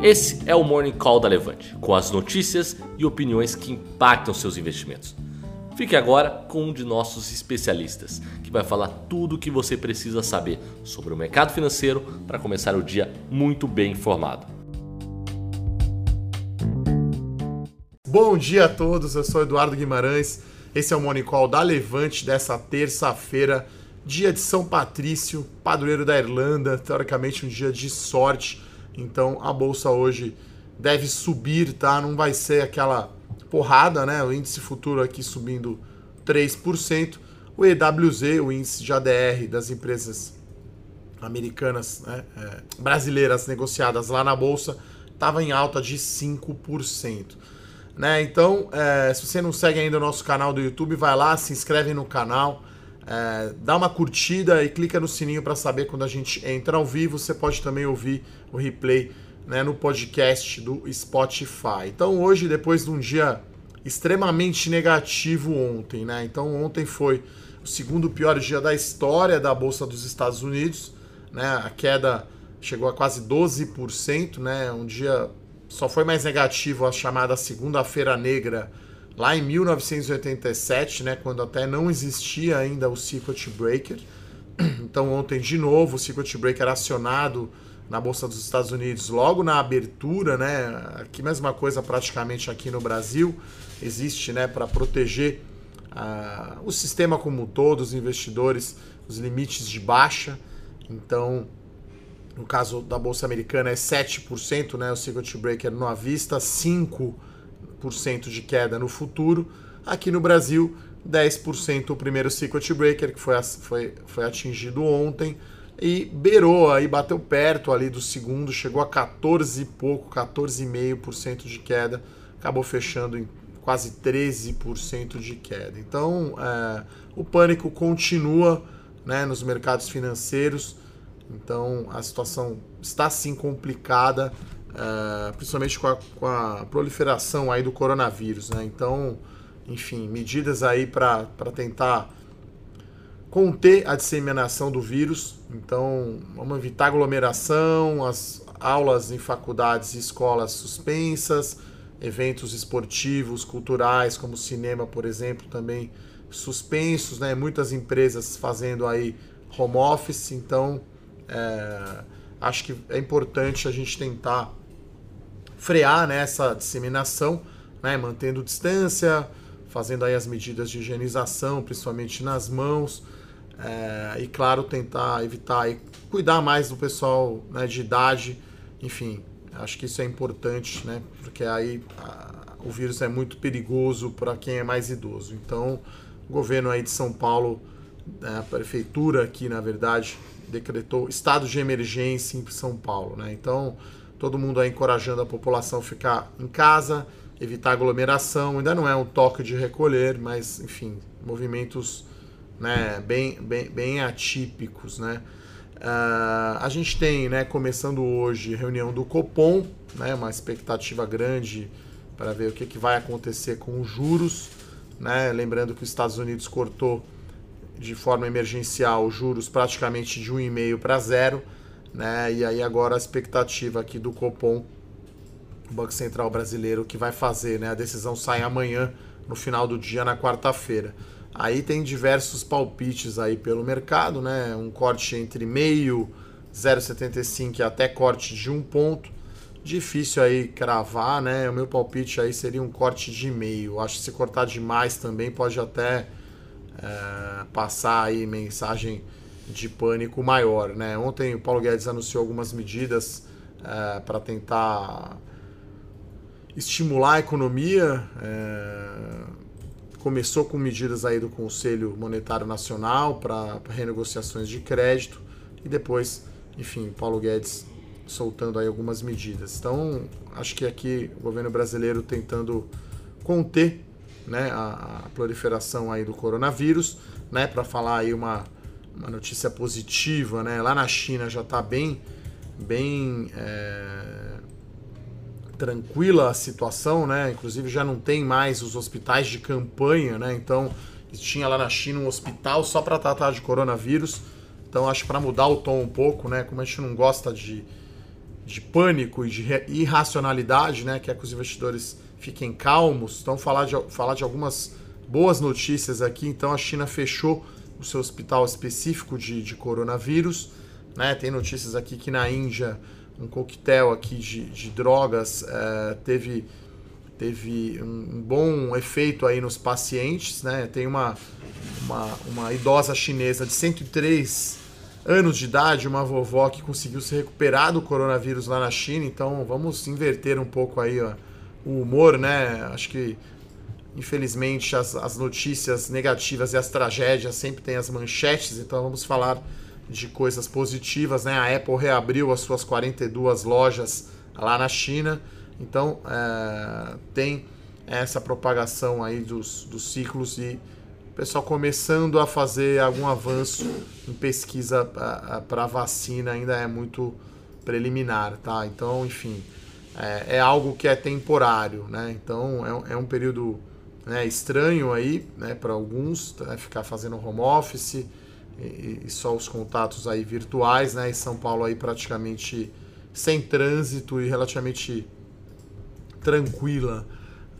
Esse é o Morning Call da Levante, com as notícias e opiniões que impactam seus investimentos. Fique agora com um de nossos especialistas, que vai falar tudo o que você precisa saber sobre o mercado financeiro para começar o dia muito bem informado. Bom dia a todos, eu sou Eduardo Guimarães. Esse é o Morning Call da Levante dessa terça-feira, dia de São Patrício, padroeiro da Irlanda, teoricamente um dia de sorte então a bolsa hoje deve subir, tá? Não vai ser aquela porrada, né? O índice futuro aqui subindo 3%. O EWZ, o índice de ADR das empresas americanas, né? é, brasileiras negociadas lá na bolsa, estava em alta de 5%. Né? Então, é, se você não segue ainda o nosso canal do YouTube, vai lá, se inscreve no canal, é, dá uma curtida e clica no sininho para saber quando a gente entra ao vivo. Você pode também ouvir o replay né, no podcast do Spotify. Então hoje, depois de um dia extremamente negativo ontem, né? Então ontem foi o segundo pior dia da história da Bolsa dos Estados Unidos, né? A queda chegou a quase 12%, né? Um dia só foi mais negativo a chamada segunda-feira negra lá em 1987, né, quando até não existia ainda o Circuit Breaker. Então ontem de novo o Circuit Breaker acionado na bolsa dos Estados Unidos logo na abertura, né? Aqui mesma coisa praticamente aqui no Brasil existe, né, para proteger uh, o sistema como um todo, os investidores, os limites de baixa. Então, no caso da bolsa americana é 7%, né, o Circuit Breaker no à vista, 5 de queda no futuro. Aqui no Brasil, 10% o primeiro circuit breaker, que foi, foi, foi atingido ontem, e beirou aí, bateu perto ali do segundo, chegou a 14 e pouco, 14,5% de queda, acabou fechando em quase 13% de queda. Então, é, o pânico continua né, nos mercados financeiros, então a situação está sim complicada uh, principalmente com a, com a, proliferação aí do coronavírus, né? Então, enfim, medidas aí para tentar conter a disseminação do vírus. Então, vamos evitar aglomeração, as aulas em faculdades e escolas suspensas, eventos esportivos, culturais, como cinema, por exemplo, também suspensos, né? Muitas empresas fazendo aí home office, então é, acho que é importante a gente tentar frear né, essa disseminação, né, mantendo distância, fazendo aí as medidas de higienização, principalmente nas mãos, é, e claro, tentar evitar e cuidar mais do pessoal né, de idade, enfim, acho que isso é importante, né, porque aí a, o vírus é muito perigoso para quem é mais idoso. Então, o governo aí de São Paulo, né, a prefeitura aqui, na verdade, decretou estado de emergência em São Paulo, né? Então, todo mundo aí encorajando a população a ficar em casa, evitar aglomeração. Ainda não é um toque de recolher, mas enfim, movimentos né, bem, bem, bem atípicos, né? Uh, a gente tem, né, começando hoje, reunião do Copom, né, uma expectativa grande para ver o que, que vai acontecer com os juros. Né? Lembrando que os Estados Unidos cortou de forma emergencial os juros praticamente de 1,5 para zero né? E aí agora a expectativa aqui do Copom, Banco Central Brasileiro, que vai fazer, né? A decisão sai amanhã, no final do dia, na quarta-feira. Aí tem diversos palpites aí pelo mercado, né? Um corte entre meio, 0,75 e até corte de um ponto. Difícil aí cravar, né? O meu palpite aí seria um corte de meio. Acho que se cortar demais também pode até é, passar aí mensagem de pânico maior. Né? Ontem o Paulo Guedes anunciou algumas medidas é, para tentar estimular a economia. É, começou com medidas aí do Conselho Monetário Nacional para renegociações de crédito e depois, enfim, Paulo Guedes soltando aí algumas medidas. Então, acho que aqui o governo brasileiro tentando conter né, a, a proliferação aí do coronavírus, né, para falar aí uma uma notícia positiva, né? Lá na China já está bem, bem é, tranquila a situação, né? Inclusive já não tem mais os hospitais de campanha, né? Então tinha lá na China um hospital só para tratar de coronavírus. Então acho para mudar o tom um pouco, né? Como a gente não gosta de, de pânico e de irracionalidade, né, que é que os investidores fiquem calmos. Então, falar de, falar de algumas boas notícias aqui. Então, a China fechou o seu hospital específico de, de coronavírus. Né? Tem notícias aqui que na Índia um coquetel aqui de, de drogas é, teve, teve um, bom efeito aí nos pacientes. Né? Tem uma, uma, uma idosa chinesa de 103 anos de idade, uma vovó que conseguiu se recuperar do coronavírus lá na China. Então vamos inverter um pouco aí ó, o humor, né? Acho que infelizmente as, as notícias negativas e as tragédias sempre têm as manchetes, então vamos falar de coisas positivas, né? A Apple reabriu as suas 42 lojas lá na China, então é, tem essa propagação aí dos, dos ciclos e pessoal começando a fazer algum avanço em pesquisa para vacina ainda é muito preliminar, tá? Então, enfim, é, é algo que é temporário, né? Então é, é um período né, estranho aí, né, para alguns, né, ficar fazendo home office e, e, só os contatos aí virtuais, né? Em São Paulo aí praticamente sem trânsito e relativamente tranquila,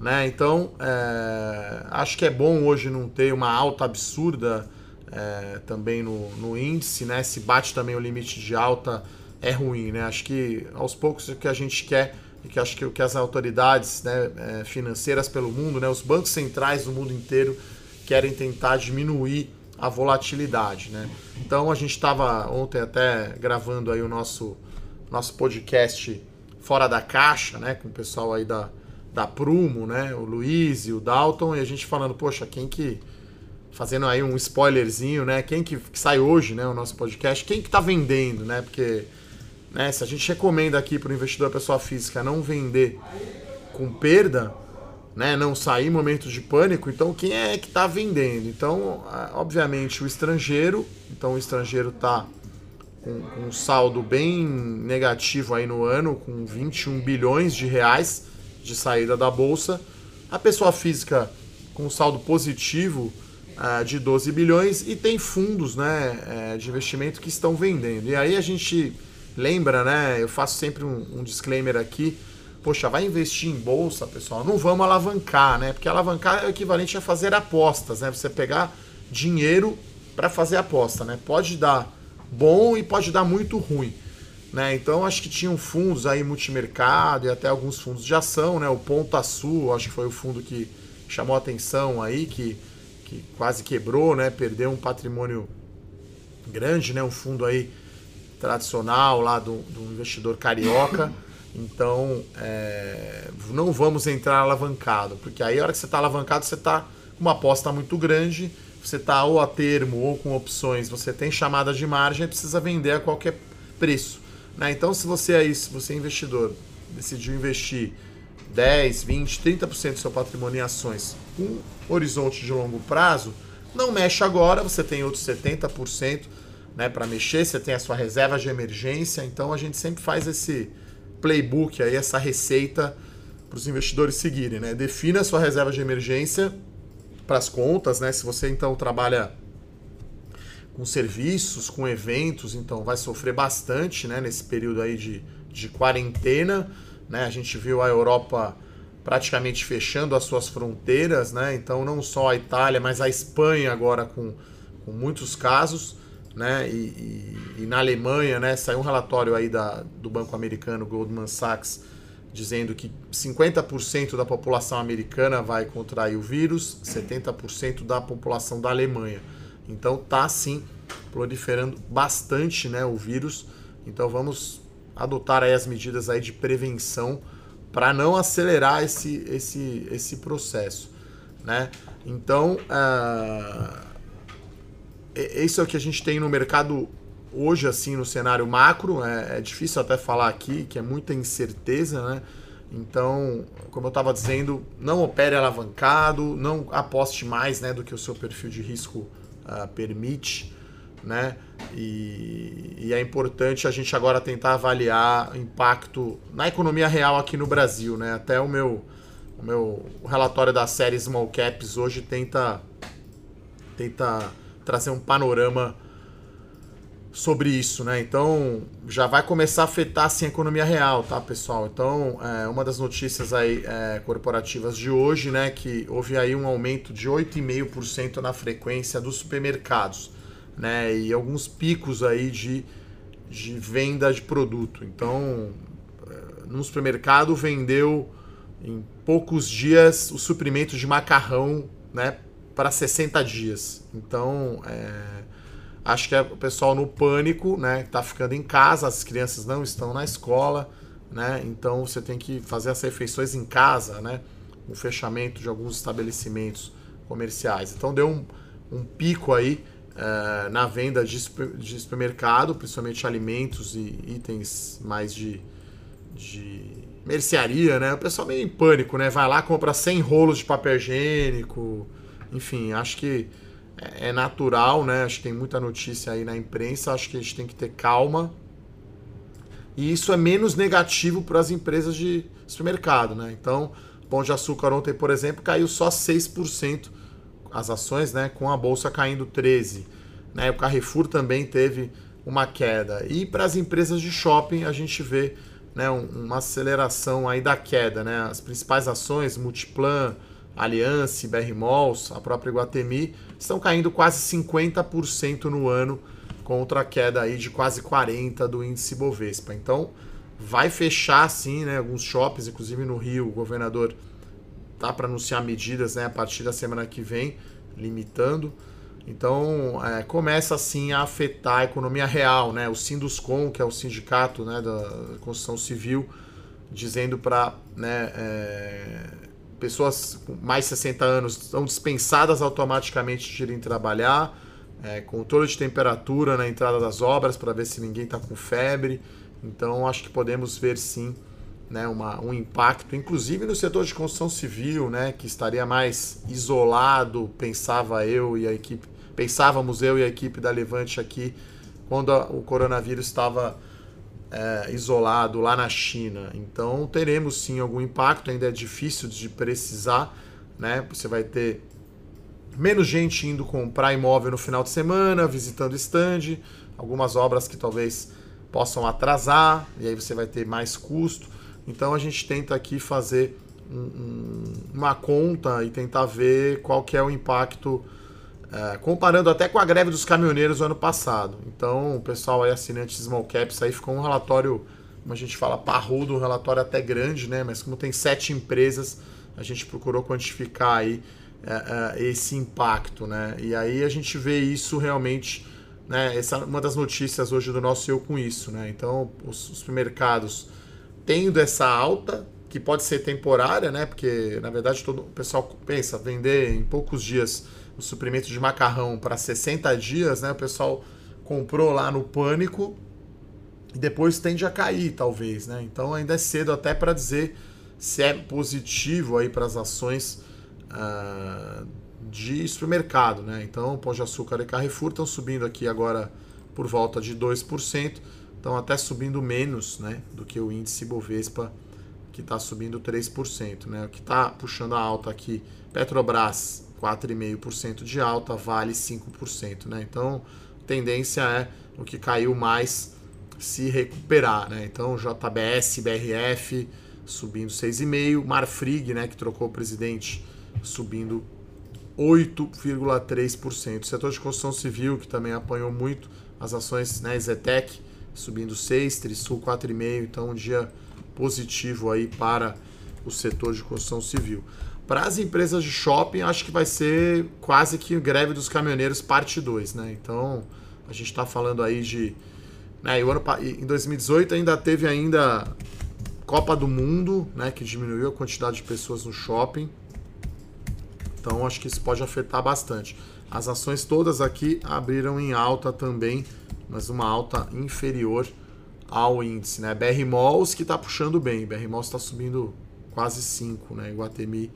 né? Então é, acho que é bom hoje não ter uma alta absurda é, também no, no índice, né? Se bate também o limite de alta é ruim, né? Acho que aos poucos o que a gente quer e que acho que o que as autoridades né, é, financeiras pelo mundo, né, os bancos centrais do mundo inteiro querem tentar diminuir a volatilidade, né? Então a gente estava ontem até gravando aí o nosso nosso podcast fora da caixa, né, com o pessoal aí da da Prumo, né, o Luiz e o Dalton e a gente falando, poxa, quem que fazendo aí um spoilerzinho, né, quem que, que sai hoje, né, o nosso podcast, quem que tá vendendo, né? Porque né, se a gente recomenda aqui para o investidor pessoa física não vender com perda, né, não sair em momentos de pânico, então quem é que está vendendo? Então, obviamente, o estrangeiro, então o estrangeiro está com, um saldo bem negativo aí no ano, com 21 bilhões de reais de saída da bolsa. A pessoa física com saldo positivo uh, de 12 bilhões e tem fundos né, uh, de investimento que estão vendendo. E aí a gente lembra, né? Eu faço sempre um, um disclaimer aqui. Poxa, vai investir em bolsa, pessoal. Não vamos alavancar, né? Porque alavancar é o equivalente a fazer apostas, né? Você pegar dinheiro para fazer aposta, né? Pode dar bom e pode dar muito ruim. Né? Então acho que tinham fundos aí multimercado e até alguns fundos de ação, né? O Ponta Sul, acho que foi o fundo que chamou atenção aí, que, que quase quebrou, né? Perdeu um patrimônio grande, né? Um fundo aí tradicional lá do, do investidor carioca. Então, é, não vamos entrar alavancado, porque aí a hora que você está alavancado, você está com uma aposta muito grande, você está ou a termo ou com opções, você tem chamada de margem e precisa vender a qualquer preço. Né? Então, se você aí, se você é investidor, decidiu investir 10, 20, 30% do seu patrimônio em ações com horizonte de longo prazo, não mexe agora, você tem outros 70% né, para mexer, você tem a sua reserva de emergência, então a gente sempre faz esse playbook aí, essa receita para os investidores seguirem, né? Defina a sua reserva de emergência para as contas, né? Se você então trabalha com serviços, com eventos, então vai sofrer bastante, né, nesse período aí de, de quarentena, né? A gente viu a Europa praticamente fechando as suas fronteiras, né? Então não só a Itália, mas a Espanha agora com, com muitos casos né? E, e, e, na Alemanha, né, saiu um relatório aí da, do banco americano Goldman Sachs dizendo que 50% da população americana vai contrair o vírus, 70% da população da Alemanha. Então tá sim proliferando bastante, né, o vírus. Então vamos adotar aí as medidas aí de prevenção para não acelerar esse, esse, esse processo, né? Então, uh, isso é o que a gente tem no mercado hoje, assim, no cenário macro. É, é difícil até falar aqui, que é muita incerteza, né? Então, como eu estava dizendo, não opere alavancado, não aposte mais né, do que o seu perfil de risco uh, permite. Né? E, e, é importante a gente agora tentar avaliar o impacto na economia real aqui no Brasil. Né? Até o meu, o meu relatório da série Small Caps hoje tenta, tenta trazer um panorama sobre isso, né? Então já vai começar a afetar assim, a economia real, tá, pessoal? Então, é, uma das notícias aí é, corporativas de hoje, né, que houve aí um aumento de 8,5% na frequência dos supermercados, né? E alguns picos aí de, de venda de produto. Então, é, no supermercado vendeu em poucos dias o suprimento de macarrão, né, para 60 dias. Então, é Acho que é o pessoal no pânico, né? Tá ficando em casa, as crianças não estão na escola, né? Então você tem que fazer as refeições em casa, né? O fechamento de alguns estabelecimentos comerciais. Então deu um, um pico aí uh, na venda de, de supermercado, principalmente alimentos e itens mais de, de mercearia, né? O pessoal meio em pânico, né? Vai lá, compra 100 rolos de papel higiênico, enfim, acho que é, é natural, né? Acho que tem muita notícia aí na imprensa, acho que a gente tem que ter calma. E isso é menos negativo para as empresas de supermercado, né? Então, Pão de Açúcar ontem, por exemplo, caiu só 6% as ações, né? Com a bolsa caindo 13%. Né? O Carrefour também teve uma queda. E para as empresas de shopping, a gente vê né, uma aceleração aí da queda, né? As principais ações, Multiplan, Aliança, BR Malls, a própria Iguatemi, estão caindo quase 50% no ano, contra a queda aí de quase 40% do índice Bovespa. Então, vai fechar sim, né, alguns shoppings, inclusive no Rio, o governador tá para anunciar medidas né, a partir da semana que vem, limitando. Então, é, começa assim a afetar a economia real, né? O Sinduscom, que é o sindicato né, da construção civil, dizendo para né, é, pessoas com mais de 60 anos são dispensadas automaticamente de irem trabalhar, é, controle de temperatura na entrada das obras para ver se ninguém está com febre. Então, acho que podemos ver sim né, uma, um impacto, inclusive no setor de construção civil, né, que estaria mais isolado, pensava eu e a equipe, pensávamos eu e a equipe da Levante aqui, quando a, o coronavírus estava é, isolado lá na China. Então teremos sim algum impacto, ainda é difícil de precisar, né? Você vai ter menos gente indo comprar imóvel no final de semana, visitando stand, algumas obras que talvez possam atrasar, e aí você vai ter mais custo. Então a gente tenta aqui fazer um, um, uma conta e tentar ver qual que é o impacto é, comparando até com a greve dos caminhoneiros do ano passado. Então, o pessoal aí, assinante Small Caps, aí ficou um relatório, como a gente fala, parrudo, um relatório até grande, né? Mas como tem sete empresas, a gente procurou quantificar aí é, é, esse impacto, né? E aí a gente vê isso realmente, né? Essa é uma das notícias hoje do nosso Eu Com Isso, né? Então, os, os supermercados tendo essa alta, que pode ser temporária, né? Porque, na verdade, todo o pessoal pensa, vender em poucos dias o suprimento de macarrão para 60 dias, né? O pessoal comprou lá no pânico e depois tende a cair, talvez, né? Então ainda é cedo até para dizer se é positivo aí para as ações uh, de supermercado, né? Então, Pão de Açúcar e Carrefour estão subindo aqui agora por volta de 2%, estão até subindo menos, né, do que o índice Bovespa que está subindo 3%, né? O que está puxando a alta aqui, Petrobras 4,5% de alta, Vale 5%. Né? Então, tendência é o que caiu mais se recuperar. Né? Então, JBS, BRF subindo 6,5%, Marfrig, né, que trocou o presidente, subindo 8,3%. O setor de construção civil, que também apanhou muito, as ações né, Zetec subindo 6%, Trisul 4,5%. Então, um dia positivo aí para o setor de construção civil. Para as empresas de shopping, acho que vai ser quase que greve dos caminhoneiros parte 2, né? Então, a gente está falando aí de... Né, o ano, em 2018 ainda teve ainda Copa do Mundo, né, que diminuiu a quantidade de pessoas no shopping. Então, acho que isso pode afetar bastante. As ações todas aqui abriram em alta também, mas uma alta inferior ao índice, né? BR Malls que está puxando bem, BR Malls está subindo quase 5, né? Iguatemi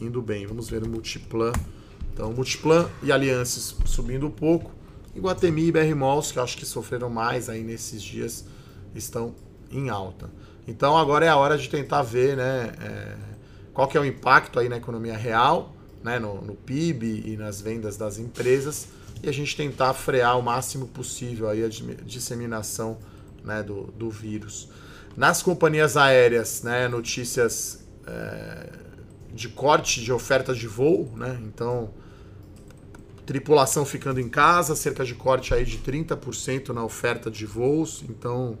indo bem. Vamos ver o Multiplan. Então, Multiplan e Alianças subindo um pouco. Iguatemi e BR Malls, que eu acho que sofreram mais aí nesses dias, estão em alta. Então, agora é a hora de tentar ver né, é, qual que é o impacto aí na economia real, né, no, no PIB e nas vendas das empresas. e a gente tentar frear o máximo possível aí a disseminação né, do, do vírus. Nas companhias aéreas, né, notícias é, de corte de ofertas de voo, né? Então, tripulação ficando em casa, cerca de corte aí de 30% na oferta de voos. Então,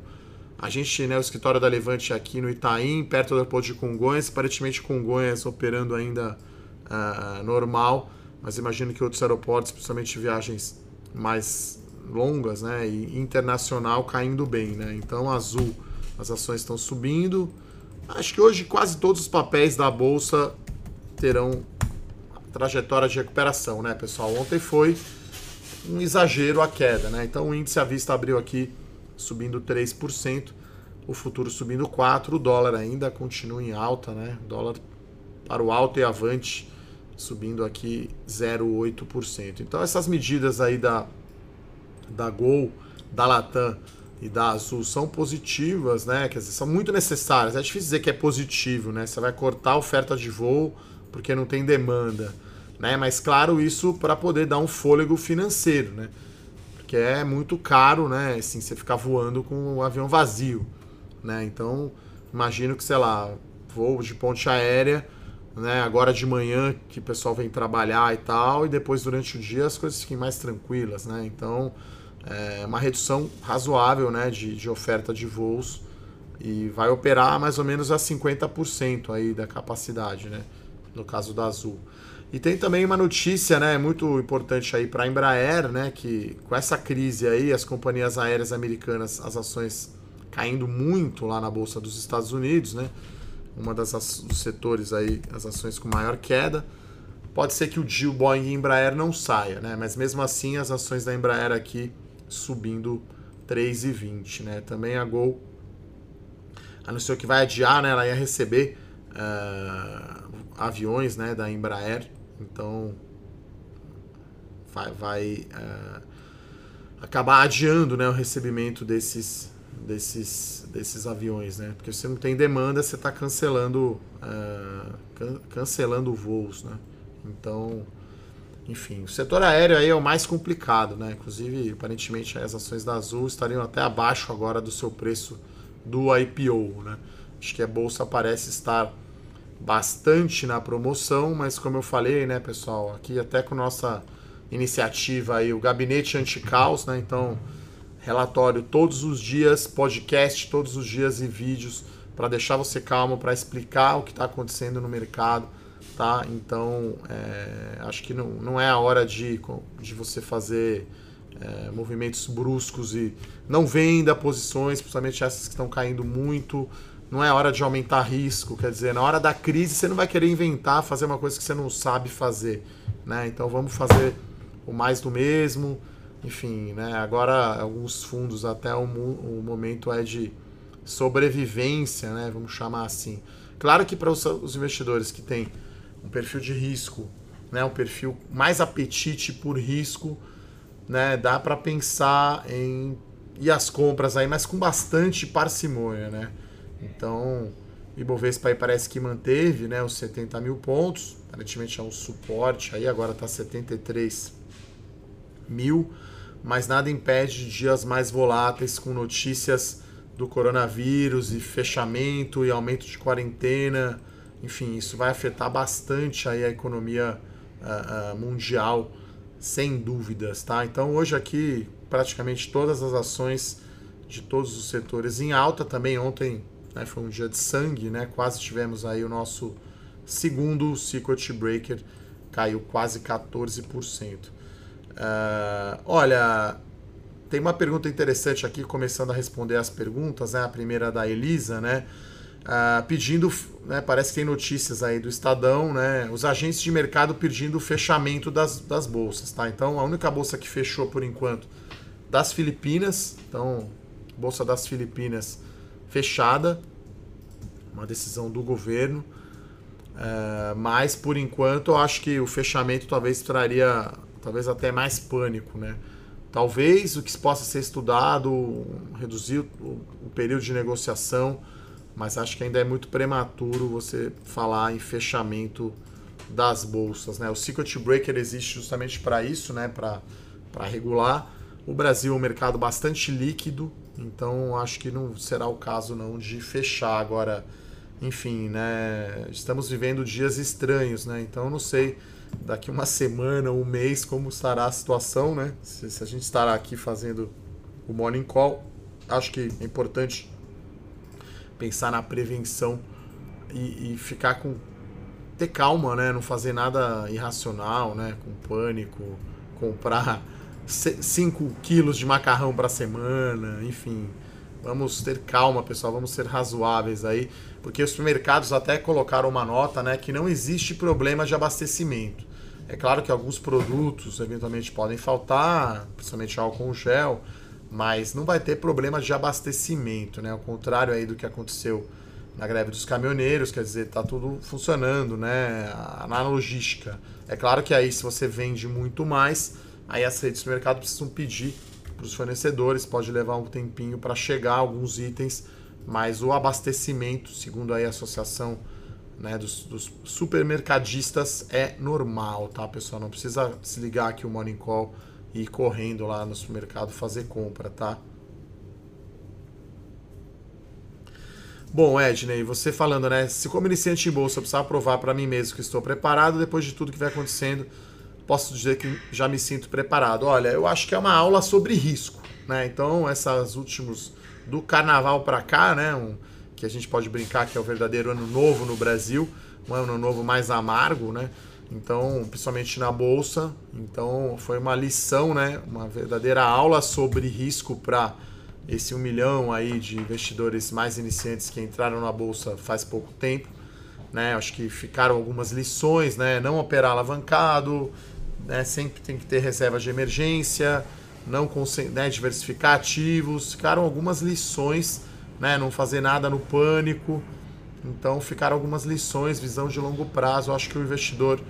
a gente, né, o escritório da Levante aqui no Itaim, perto do aeroporto de Congonhas, aparentemente Congonhas operando ainda uh, normal, mas imagino que outros aeroportos, principalmente viagens mais longas, né, e internacional caindo bem, né? Então, Azul, as ações estão subindo. Acho que hoje quase todos os papéis da bolsa terão trajetória de recuperação, né, pessoal? Ontem foi um exagero a queda, né? Então, o índice à vista abriu aqui subindo 3%, o futuro subindo 4%, o dólar ainda continua em alta, né? O dólar para o alto e avante subindo aqui 0,8%. Então essas medidas aí da, da Gol, da Latam e da Azul são positivas, né? Quer dizer, são muito necessárias. É difícil dizer que é positivo, né? Você vai cortar a oferta de voo porque não tem demanda, né? Mas claro, isso para poder dar um fôlego financeiro, né? Porque é muito caro, né? Assim, você ficar voando com o avião vazio, né? Então, imagino que, sei lá, voo de ponte aérea, né? Agora de manhã que o pessoal vem trabalhar e tal, e depois durante o dia as coisas fiquem mais tranquilas, né? Então, é uma redução razoável, né? De, de oferta de voos e vai operar mais ou menos a 50% aí da capacidade, né? No caso da Azul. E tem também uma notícia, né, muito importante aí para a Embraer, né, que com essa crise aí, as companhias aéreas americanas, as ações caindo muito lá na bolsa dos Estados Unidos, né? Uma das dos setores aí, as ações com maior queda. Pode ser que o deal Boeing e Embraer não saia, né? Mas mesmo assim, as ações da Embraer aqui subindo 3,20, né? Também a Gol anunciou que vai adiar, né? Ela ia receber uh, aviões, né, da Embraer então vai, vai é, acabar adiando né, o recebimento desses, desses, desses aviões, né? Porque você não tem demanda, você está cancelando, é, can, cancelando voos, né? Então, enfim, o setor aéreo aí é o mais complicado, né? Inclusive, aparentemente, as ações da Azul estariam até abaixo agora do seu preço do IPO, né? Acho que a bolsa parece estar bastante na promoção, mas como eu falei, né, pessoal, aqui até com nossa iniciativa aí, o Gabinete Anticaos, né, então relatório todos os dias, podcast todos os dias e vídeos para deixar você calmo, para explicar o que está acontecendo no mercado, tá? Então, é, acho que não, não é a hora de, de você fazer é, movimentos bruscos e não venda posições, principalmente essas que estão caindo muito, não é hora de aumentar risco, quer dizer, na hora da crise você não vai querer inventar, fazer uma coisa que você não sabe fazer, né? Então vamos fazer o mais do mesmo, enfim, né? Agora alguns fundos até o, o momento é de sobrevivência, né? Vamos chamar assim. Claro que para os, os investidores que têm um perfil de risco, né? Um perfil mais apetite por risco, né? Dá para pensar em ir às compras aí, mas com bastante parcimônia, né? Então, Ibovespa aí parece que manteve né, os 70 mil pontos, aparentemente é um suporte, aí agora está 73 mil, mas nada impede dias mais voláteis com notícias do coronavírus e fechamento e aumento de quarentena. Enfim, isso vai afetar bastante aí a economia uh, uh, mundial, sem dúvidas, tá? Então hoje aqui praticamente todas as ações de todos os setores em alta. Também ontem né? Foi um dia de sangue, né? Quase tivemos aí o nosso segundo circuit breaker, caiu quase 14%. Uh, ah, olha, tem uma pergunta interessante aqui, começando a responder as perguntas, né? A primeira da Elisa, né? Uh, pedindo, né, parece que tem notícias aí do Estadão, né, os agentes de mercado pedindo o fechamento das, das bolsas, tá? Então, a única bolsa que fechou por enquanto das Filipinas, então, bolsa das Filipinas fechada, uma decisão do governo. É, mas por enquanto eu acho que o fechamento talvez traria talvez até mais pânico, né? Talvez o que possa ser estudado, reduzir o, o período de negociação, mas acho que ainda é muito prematuro você falar em fechamento das bolsas, né? O circuit breaker existe justamente para isso, né? Para regular. O Brasil é um mercado bastante líquido, então acho que não será o caso não de fechar agora. Enfim, né? Estamos vivendo dias estranhos, né? Então não sei daqui uma semana, um mês, como estará a situação, né? Se, se a gente estará aqui fazendo o morning call, acho que é importante pensar na prevenção e, e ficar com ter calma, né? Não fazer nada irracional, né? Com pânico, comprar 5 quilos de macarrão para semana, enfim. Vamos ter calma, pessoal, vamos ser razoáveis aí, porque os supermercados até colocaram uma nota, né, que não existe problema de abastecimento. É claro que alguns produtos eventualmente podem faltar, principalmente álcool gel, mas não vai ter problema de abastecimento, né? Ao contrário aí do que aconteceu na greve dos caminhoneiros, quer dizer, tá tudo funcionando, né? Na logística. É claro que aí se você vende muito mais, aí as redes do mercado precisam pedir para os fornecedores, pode levar um tempinho para chegar alguns itens, mas o abastecimento, segundo aí a associação né, dos, dos, supermercadistas é normal, tá, pessoal? Não precisa se ligar aqui o Morning Call e ir correndo lá no supermercado fazer compra, tá? Bom, Edney, você falando, né? Se como iniciante em bolsa eu precisar provar para mim mesmo que estou preparado, depois de tudo que vai acontecendo, posso dizer que já me sinto preparado. Olha, eu acho que é uma aula sobre risco, né? Então, essas últimos do carnaval para cá, né? Um, que a gente pode brincar que é o verdadeiro ano novo no Brasil, um ano novo mais amargo, né? Então, principalmente na bolsa, então foi uma lição, né? Uma verdadeira aula sobre risco para esse um milhão aí de investidores mais iniciantes que entraram na bolsa faz pouco tempo, né? Acho que ficaram algumas lições, né? Não operar alavancado, né? Sempre tem que ter reserva de emergência, não né? diversificar ativos, ficaram algumas lições né? Não fazer nada no pânico. Então ficaram algumas lições, visão de longo prazo. Acho que o investidor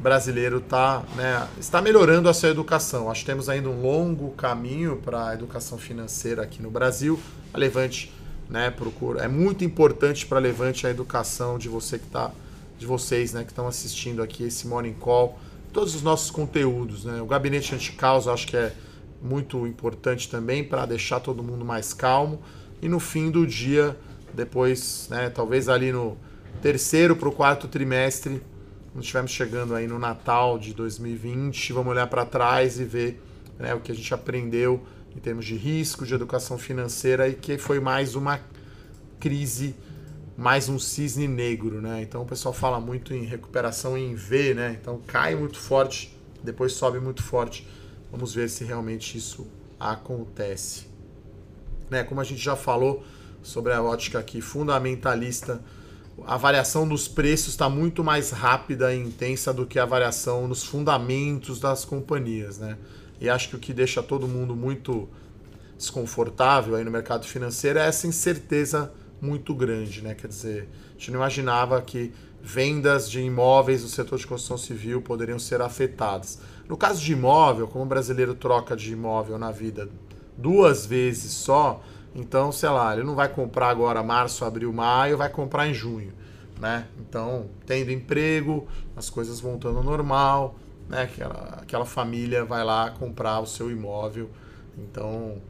brasileiro tá, né, está melhorando a sua educação. Acho que temos ainda um longo caminho para a educação financeira aqui no Brasil. A Levante, né, procura. É muito importante para a Levante a educação de você que tá, de vocês, né, que estão assistindo aqui esse Morning Call, todos os nossos conteúdos, né. O gabinete anti-caos acho que é muito importante também para deixar todo mundo mais calmo e no fim do dia, depois, né, talvez ali no terceiro para o quarto trimestre, quando estivermos chegando aí no Natal de 2020, vamos olhar para trás e ver né, o que a gente aprendeu em termos de risco, de educação financeira e que foi mais uma crise, mais um cisne negro, né? Então o pessoal fala muito em recuperação em V, né? Então cai muito forte, depois sobe muito forte. Vamos ver se realmente isso acontece né? Como a gente já falou sobre a ótica aqui fundamentalista, a variação dos preços está muito mais rápida e intensa do que a variação nos fundamentos das companhias, né? E acho que o que deixa todo mundo muito desconfortável aí no mercado financeiro é essa incerteza muito grande, né? Quer dizer, a gente não imaginava que vendas de imóveis do setor de construção civil poderiam ser afetadas. No caso de imóvel, como o brasileiro troca de imóvel na vida duas vezes só, então, sei lá, ele não vai comprar agora março, abril, maio, vai comprar em junho, né? Então, tendo emprego, as coisas voltando ao normal, né? Aquela, aquela família vai lá comprar o seu imóvel. Então,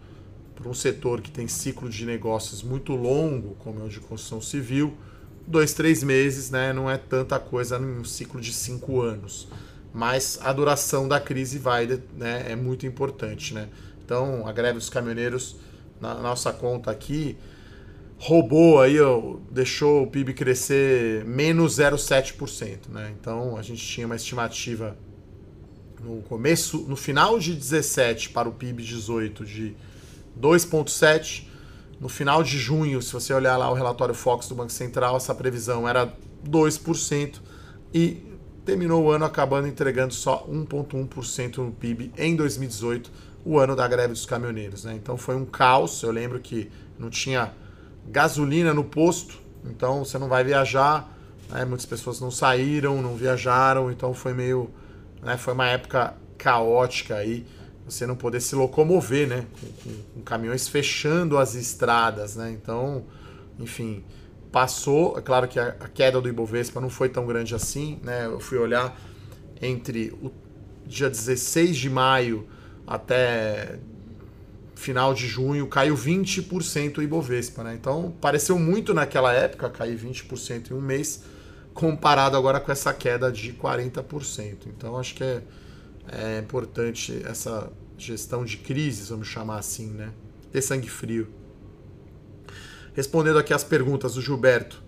para um setor que tem ciclo de negócios muito longo, como é o de construção civil, dois, três meses, né? Não é tanta coisa num ciclo de cinco anos. Mas a duração da crise vai, né? É muito importante, né? Então, a greve dos caminhoneiros, na nossa conta aqui, roubou aí, ó, deixou o PIB crescer menos 0,7%. Né? Então, a gente tinha uma estimativa no começo, no final de 17 para o PIB 18 de 2,7%. No final de junho, se você olhar lá o relatório Fox do Banco Central, essa previsão era 2% e terminou o ano acabando entregando só 1,1% no PIB em 2018 o ano da greve dos caminhoneiros. Né? Então foi um caos. Eu lembro que não tinha gasolina no posto, então você não vai viajar. Né? Muitas pessoas não saíram, não viajaram, então foi meio. Né? Foi uma época caótica aí. Você não poder se locomover, né? Com, com, com caminhões fechando as estradas, né? Então, enfim, passou. É claro que a, a queda do Ibovespa não foi tão grande assim, né? Eu fui olhar entre o dia 16 de maio até final de junho caiu 20% o Ibovespa, né? Então pareceu muito naquela época cair 20% em um mês, comparado agora com essa queda de 40%. Então acho que é, é importante essa gestão de crises, vamos chamar assim, né? Ter sangue frio. Respondendo aqui as perguntas do Gilberto.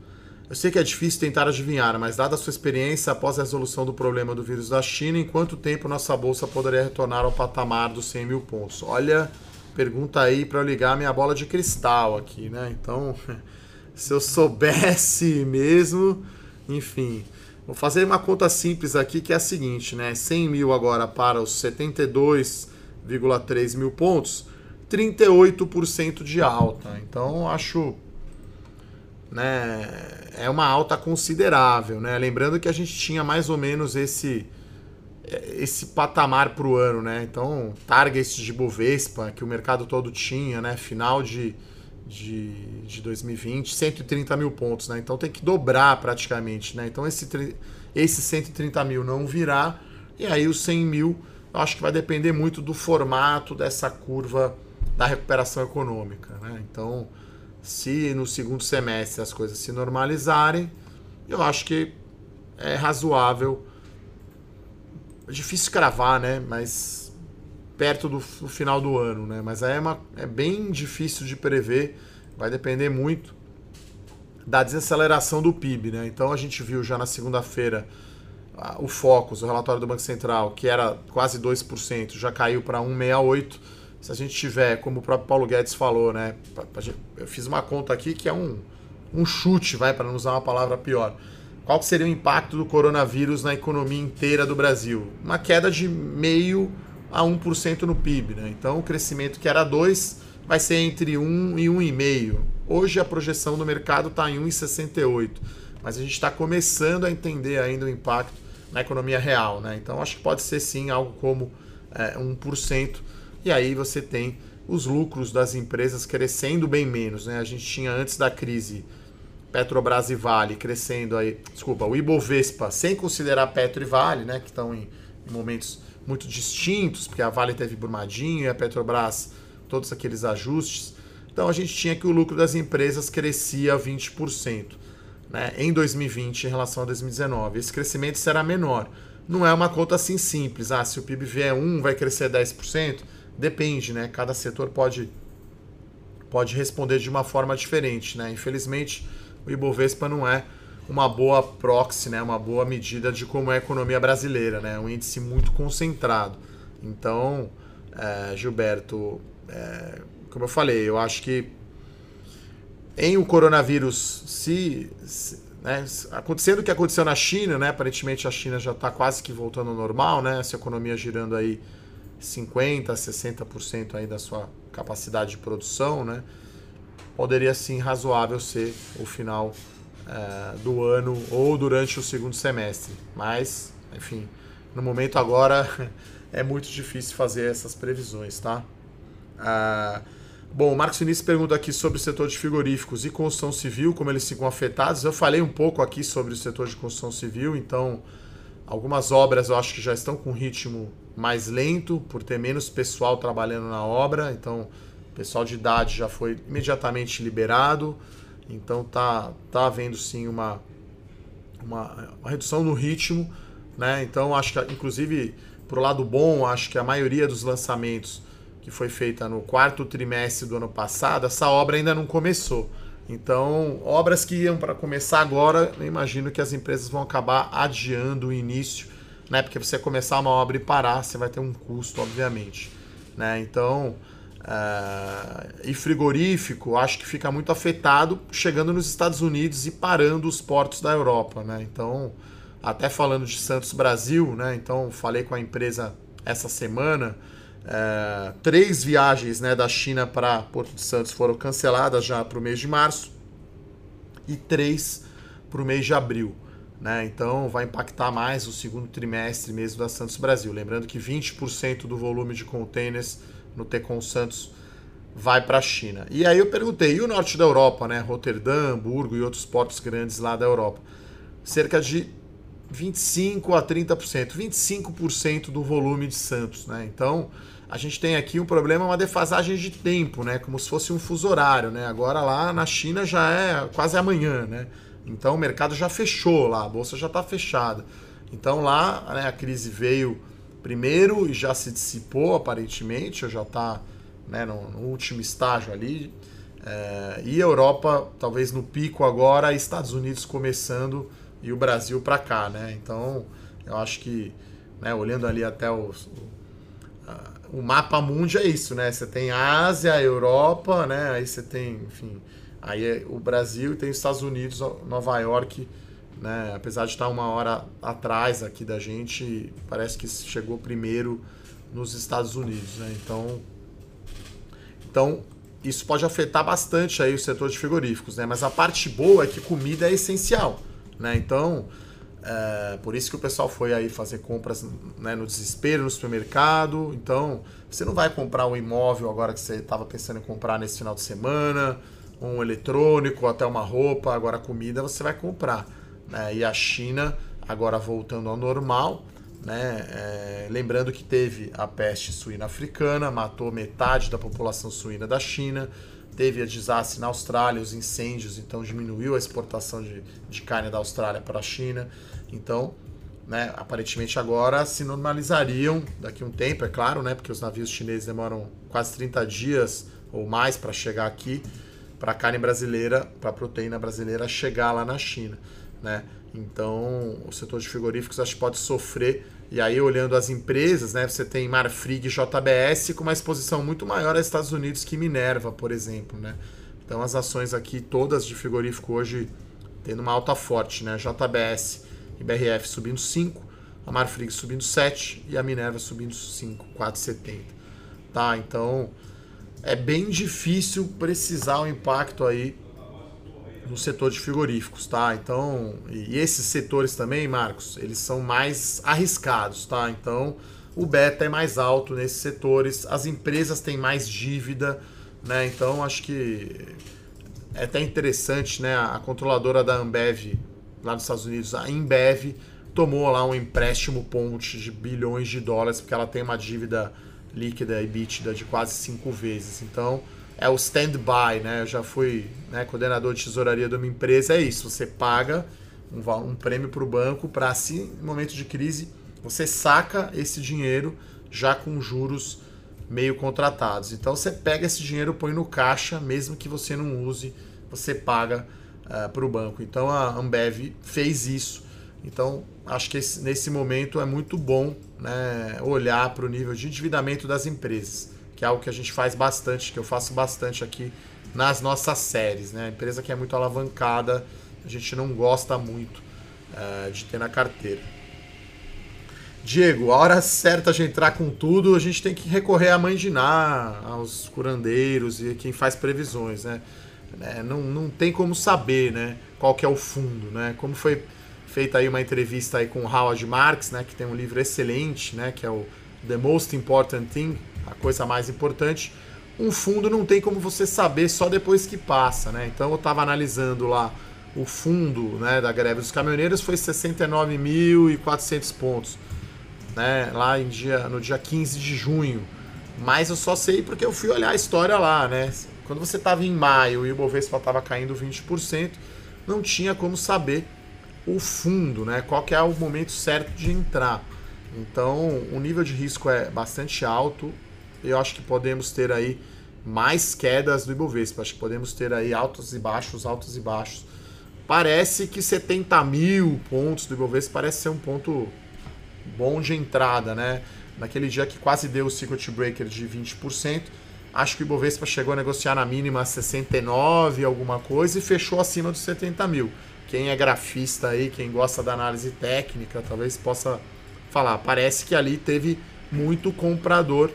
Eu sei que é difícil tentar adivinhar, mas dada a sua experiência após a resolução do problema do vírus da China, em quanto tempo nossa bolsa poderia retornar ao patamar dos 100 mil pontos? Olha, pergunta aí para eu ligar minha bola de cristal aqui, né? Então, se eu soubesse mesmo, enfim. Vou fazer uma conta simples aqui que é a seguinte, né? 100 mil agora para os 72,3 mil pontos, 38% de alta. Então, acho né, é uma alta considerável, né? Lembrando que a gente tinha mais ou menos esse esse patamar para o ano, né? Então, targets de Bovespa que o mercado todo tinha, né? Final de, de, de 2020, 130 mil pontos, né? Então tem que dobrar praticamente, né? Então esse, esse 130 mil não virá e aí os 100 mil eu acho que vai depender muito do formato dessa curva da recuperação econômica, né? Então se no segundo semestre as coisas se normalizarem, eu acho que é razoável. É difícil cravar, né? Mas perto do, do final do ano, né? Mas é, uma, é bem difícil de prever, vai depender muito da desaceleração do PIB, né? Então a gente viu já na segunda-feira o Focus, o relatório do Banco Central, que era quase 2%, já caiu para 1,68% se a gente tiver, como o próprio Paulo Guedes falou, né? Eu fiz uma conta aqui que é um, um chute, vai, para não usar uma palavra pior. Qual seria o impacto do coronavírus na economia inteira do Brasil? Uma queda de meio a 1% no PIB, né? Então o crescimento que era 2 vai ser entre 1 e 1,5. Hoje a projeção do mercado está em 1,68. Mas a gente está começando a entender ainda o impacto na economia real, né? Então acho que pode ser sim algo como é, 1%. E aí você tem os lucros das empresas crescendo bem menos. Né? A gente tinha antes da crise Petrobras e Vale crescendo aí, desculpa, o Ibovespa, sem considerar Petro e Vale, né, que estão em, momentos muito distintos, porque a Vale teve Brumadinho e a Petrobras todos aqueles ajustes. Então a gente tinha que o lucro das empresas crescia 20% né, em 2020 em relação a 2019. Esse crescimento será menor. Não é uma conta assim simples. Ah, se o PIB vier 1, vai crescer 10%. Depende, né? Cada setor pode, pode responder de uma forma diferente, né? Infelizmente, o Ibovespa não é uma boa proxy, né? Uma boa medida de como é a economia brasileira, né? Um índice muito concentrado. Então, é, Gilberto, é, como eu falei, eu acho que em o coronavírus, se, se né, acontecendo o que aconteceu na China, né? Aparentemente a China já está quase que voltando ao normal, né? Essa economia girando aí 50%, 60% aí da sua capacidade de produção, né? Poderia sim razoável ser o final é, do ano ou durante o segundo semestre. Mas, enfim, no momento agora é muito difícil fazer essas previsões, tá? Ah, bom, o Marcos Vinícius pergunta aqui sobre o setor de frigoríficos e construção civil, como eles ficam afetados. Eu falei um pouco aqui sobre o setor de construção civil, então algumas obras eu acho que já estão com ritmo mais lento, por ter menos pessoal trabalhando na obra. Então, pessoal de idade já foi imediatamente liberado. Então, tá, tá havendo sim uma, uma, uma redução no ritmo. Né? Então, acho que, inclusive, pro lado bom, acho que a maioria dos lançamentos que foi feita no quarto trimestre do ano passado, essa obra ainda não começou. Então, obras que iam para começar agora, eu imagino que as empresas vão acabar adiando o início né? Porque você começar uma obra e parar, você vai ter um custo, obviamente, né? Então, uh, e frigorífico, acho que fica muito afetado chegando nos Estados Unidos e parando os portos da Europa, né? Então, até falando de Santos Brasil, né? Então, falei com a empresa essa semana. Uh, três viagens né, da China para Porto de Santos foram canceladas já para o mês de março e três para o mês de abril. Né? Então vai impactar mais o segundo trimestre mesmo da Santos Brasil. Lembrando que 20% do volume de containers no Tecon Santos vai para a China. E aí eu perguntei, e o norte da Europa, né? Roterdã, Hamburgo e outros portos grandes lá da Europa? Cerca de 25 a 30%, 25% do volume de Santos, né? Então, a gente tem aqui um problema, uma defasagem de tempo, né? Como se fosse um fuso horário, né? Agora lá na China já é quase amanhã, né? Então o mercado já fechou lá, a bolsa já está fechada. Então lá né, a crise veio primeiro e já se dissipou aparentemente, já está né, no, no, último estágio ali. É, e Europa talvez no pico agora, Estados Unidos começando e o Brasil para cá, né? Então eu acho que né, olhando ali até os, o mapa mundo é isso, né? Você tem Ásia, Europa, né? Aí você tem, enfim, aí é o Brasil e tem os Estados Unidos, Nova York, né? Apesar de estar uma hora atrás aqui da gente, parece que chegou primeiro nos Estados Unidos, né? Então, então isso pode afetar bastante aí o setor de frigoríficos, né? Mas a parte boa é que comida é essencial, né? Então é, por isso que o pessoal foi aí fazer compras né, no desespero no supermercado. Então, você não vai comprar um imóvel agora que você estava pensando em comprar nesse final de semana, um eletrônico, até uma roupa, agora comida você vai comprar. Né? E a China, agora voltando ao normal, né? É, lembrando que teve a peste suína africana, matou metade da população suína da China teve a desastre na Austrália, os incêndios, então diminuiu a exportação de, de carne da Austrália para a China. Então, né, aparentemente agora se normalizariam daqui a um tempo, é claro, né, porque os navios chineses demoram quase 30 dias ou mais para chegar aqui, para a carne brasileira, para a proteína brasileira chegar lá na China. Né? Então, o setor de frigoríficos acho que pode sofrer e aí, olhando as empresas, né, você tem Marfrig e JBS com uma exposição muito maior aos Estados Unidos que Minerva, por exemplo. Né? Então, as ações aqui, todas de frigorífico hoje, tendo uma alta forte. Né? JBS e BRF subindo 5, a Marfrig subindo 7 e a Minerva subindo 5, 4,70. Tá? Então, é bem difícil precisar o impacto aí no setor de frigoríficos, tá? Então, e esses setores também, Marcos, eles são mais arriscados, tá? Então, o beta é mais alto nesses setores, as empresas têm mais dívida, né? Então, acho que é até interessante, né? A controladora da Ambev lá nos Estados Unidos, a Embev, tomou lá um empréstimo ponte de bilhões de dólares porque ela tem uma dívida líquida e bítida de quase cinco vezes. Então, é o stand-by, né? Eu já fui né, coordenador de tesouraria de uma empresa, é isso. Você paga um, um prêmio para o banco para, assim, no momento de crise, você saca esse dinheiro já com juros meio contratados. Então você pega esse dinheiro, põe no caixa, mesmo que você não use, você paga uh, eh, para o banco. Então a Ambev fez isso. Então acho que esse, nesse momento é muito bom né, olhar para o nível de endividamento das empresas que é algo que a gente faz bastante, que eu faço bastante aqui nas nossas séries. Né? Empresa que é muito alavancada, a gente não gosta muito uh, de ter na carteira. Diego, a hora certa de entrar com tudo, a gente tem que recorrer à mãe de Ná, aos curandeiros e quem faz previsões, né? É, não, não tem como saber, né? Qual que é o fundo, né? Como foi feita aí uma entrevista aí com Howard Marks, né? Que tem um livro excelente, né? Que é o The Most Important Thing, a coisa mais importante. Um fundo não tem como você saber só depois que passa, né? Então eu estava analisando lá o fundo né, da greve dos caminhoneiros foi 69.400 pontos, né? Lá em dia, no dia 15 de junho. Mas eu só sei porque eu fui olhar a história lá, né? Quando você estava em maio e o Bovespa estava caindo 20%, não tinha como saber o fundo, né? Qual que é o momento certo de entrar. Então, o nível de risco é bastante alto eu acho que podemos ter aí mais quedas do Ibovespa. Acho que podemos ter aí altos e baixos, altos e baixos. Parece que 70 mil pontos do Ibovespa parece ser um ponto bom de entrada, né? Naquele dia que quase deu o circuit breaker de 20%, acho que o Ibovespa chegou a negociar na mínima 69 alguma coisa e fechou acima dos 70 mil. Quem é grafista aí, quem gosta da análise técnica, talvez possa falar. Parece que ali teve muito comprador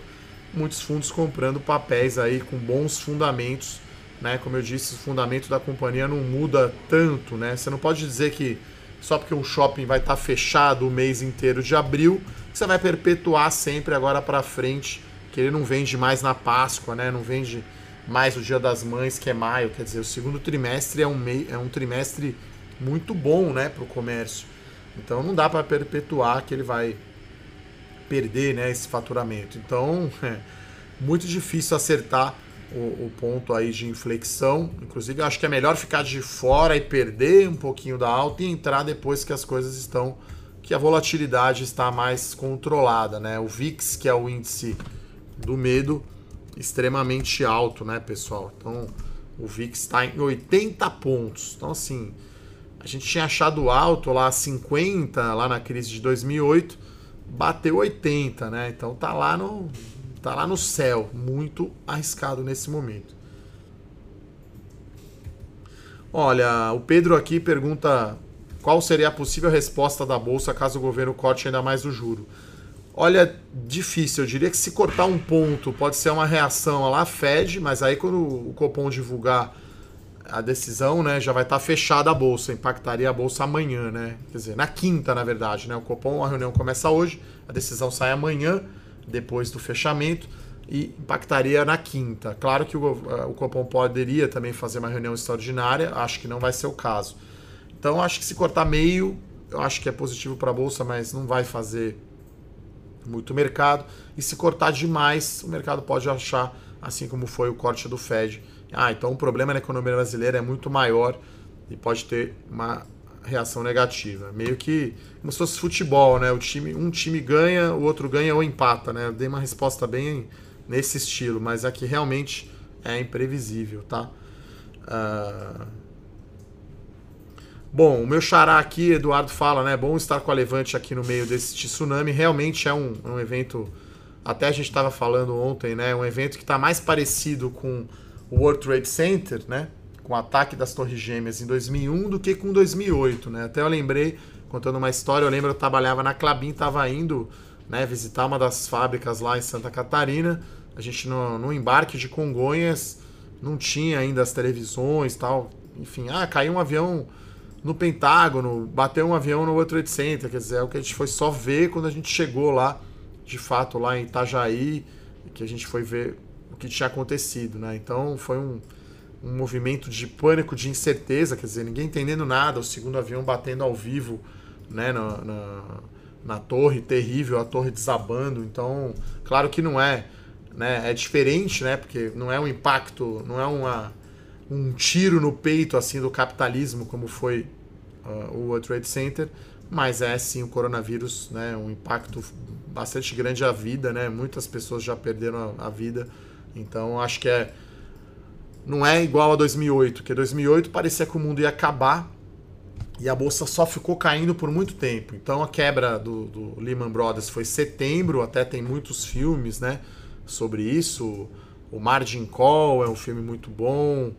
muitos fundos comprando papéis aí com bons fundamentos, né? Como eu disse, o fundamento da companhia não muda tanto, né? Você não pode dizer que só porque um shopping vai estar fechado o mês inteiro de abril, você vai perpetuar sempre agora para frente, que ele não vende mais na Páscoa, né? Não vende mais o Dia das Mães, que é maio, quer dizer, o segundo trimestre é um, mei, é um trimestre muito bom, né, para o comércio. Então não dá para perpetuar que ele vai perder né, esse faturamento. Então é muito difícil acertar o, o, ponto aí de inflexão. Inclusive, acho que é melhor ficar de fora e perder um pouquinho da alta e entrar depois que as coisas estão. que a volatilidade está mais controlada. Né? O VIX, que é o índice do medo, extremamente alto, né, pessoal? Então o VIX está em 80 pontos. Então, assim, a gente tinha achado alto lá 50, lá na crise de 2008, bateu 80, né? Então tá lá no tá lá no céu, muito arriscado nesse momento. Olha, o Pedro aqui pergunta qual seria a possível resposta da bolsa caso o governo corte ainda mais o juro. Olha, difícil. Eu diria que se cortar um ponto pode ser uma reação lá Fed, mas aí quando o Copom divulgar a decisão, né, já vai estar tá fechada a bolsa, impactaria a bolsa amanhã, né? Quer dizer, na quinta, na verdade, né? O Copom, a reunião começa hoje, a decisão sai amanhã, depois do fechamento, e impactaria na quinta. Claro que o, o Copom poderia também fazer uma reunião extraordinária, acho que não vai ser o caso. Então, acho que se cortar meio, eu acho que é positivo para a bolsa, mas não vai fazer muito mercado. E se cortar demais, o mercado pode achar, assim como foi o corte do Fed, ah, então o problema na economia brasileira é muito maior e pode ter uma reação negativa. Meio que como se fosse futebol, né? O time, um time ganha, o outro ganha ou empata, né? Eu dei uma resposta bem nesse estilo, mas aqui realmente é imprevisível, tá? Uh... Bom, o meu xará aqui, Eduardo fala, né? Bom estar com a Levante aqui no meio desse tsunami. Realmente é um, um evento, até a gente estava falando ontem, né? Um evento que está mais parecido com o World Trade Center, né? Com o ataque das Torres Gêmeas em 2001 do que com 2008, né? Até eu lembrei, contando uma história, eu lembro eu trabalhava na Clabin, estava indo né, visitar uma das fábricas lá em Santa Catarina. A gente no, no embarque de Congonhas não tinha ainda as televisões tal. Enfim, ah, caiu um avião no Pentágono, bateu um avião no World Trade Center, quer dizer, é o que a gente foi só ver quando a gente chegou lá, de fato, lá em Itajaí, que a gente foi ver o que tinha acontecido, né? Então foi um, um movimento de pânico, de incerteza, quer dizer, ninguém entendendo nada, o segundo avião batendo ao vivo, né, na, na, na torre, terrível, a torre desabando, então, claro que não é, né, é diferente, né, porque não é um impacto, não é uma um tiro no peito assim do capitalismo como foi uh, o World Trade Center, mas é sim o coronavírus, né, um impacto bastante grande à vida, né? Muitas pessoas já perderam a, a vida, então acho que é não é igual a 2008, que 2008 parecia que o mundo ia acabar e a bolsa só ficou caindo por muito tempo. Então a quebra do, do Lehman Brothers foi setembro, até tem muitos filmes, né, sobre isso. O Margin Call é um filme muito bom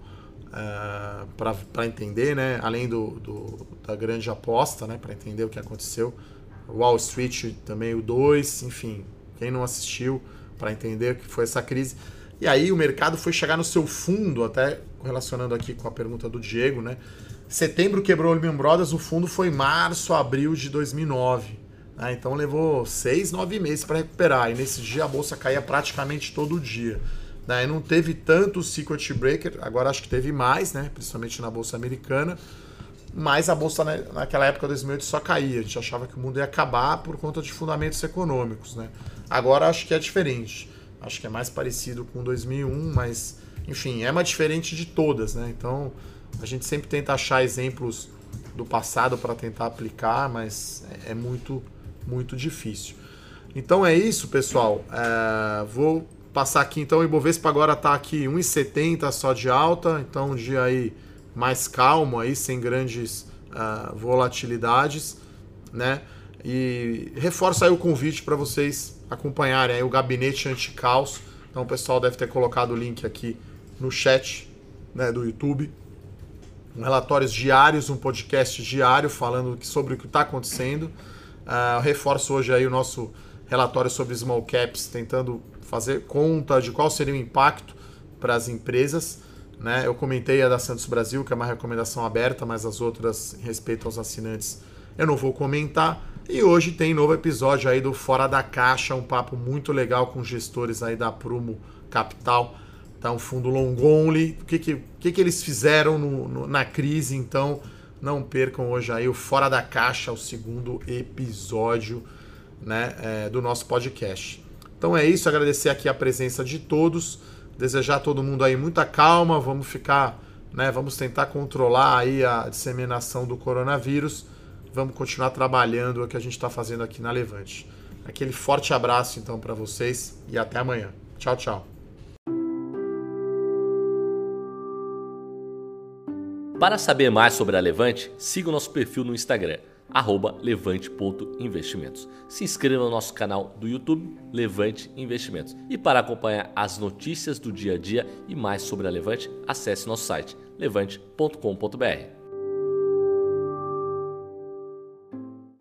uh, para entender, né? Além do, do, da grande aposta, né? Para entender o que aconteceu. Wall Street também, o 2, enfim. Quem não assistiu para entender o que foi essa crise. E aí o mercado foi chegar no seu fundo, até relacionando aqui com a pergunta do Diego, né? Setembro quebrou o Lehman Brothers, o fundo foi março, abril de 2009. Né? Então levou seis, nove meses para recuperar. E nesse dia a bolsa caía praticamente todo dia. Né? Não teve tanto circuit breaker, agora acho que teve mais, né? principalmente na bolsa americana. Mas a bolsa naquela época, 2008, só caía. A gente achava que o mundo ia acabar por conta de fundamentos econômicos. Né? Agora acho que é diferente. Acho que é mais parecido com 2001, mas enfim, é uma diferente de todas. Né? Então a gente sempre tenta achar exemplos do passado para tentar aplicar, mas é, é muito, muito difícil. Então é isso, pessoal. É, vou passar aqui então, o Ibovespa agora está aqui 1,70 só de alta, então um dia aí mais calmo aí, sem grandes uh, volatilidades, né? E reforço aí o convite para vocês acompanharem aí o gabinete anti-caos. Então o pessoal deve ter colocado o link aqui no chat né, do YouTube. Relatórios diários, um podcast diário falando sobre o que está acontecendo. Uh, reforço hoje aí o nosso relatório sobre small caps, tentando fazer conta de qual seria o impacto para as empresas. Né? Eu comentei a da Santos Brasil, que é uma recomendação aberta, mas as outras, em respeito aos assinantes, eu não vou comentar. E hoje tem novo episódio aí do Fora da Caixa, um papo muito legal com gestores aí da Prumo Capital, tá um fundo long only, o que, que, que, que eles fizeram no, no, na crise, então, não percam hoje aí o Fora da Caixa, o segundo episódio né, é, do nosso podcast. Então é isso, agradecer aqui a presença de todos, desejar a todo mundo aí muita calma, vamos ficar, né, vamos tentar controlar aí a disseminação do coronavírus, vamos continuar trabalhando o que a gente está fazendo aqui na Levante. Aquele forte abraço então para vocês e até amanhã. Tchau, tchau. Para saber mais sobre a Levante, siga o nosso perfil no Instagram levante.investimentos. Se inscreva no nosso canal do YouTube Levante Investimentos. E para acompanhar as notícias do dia a dia e mais sobre a Levante, acesse nosso site levante.com.br.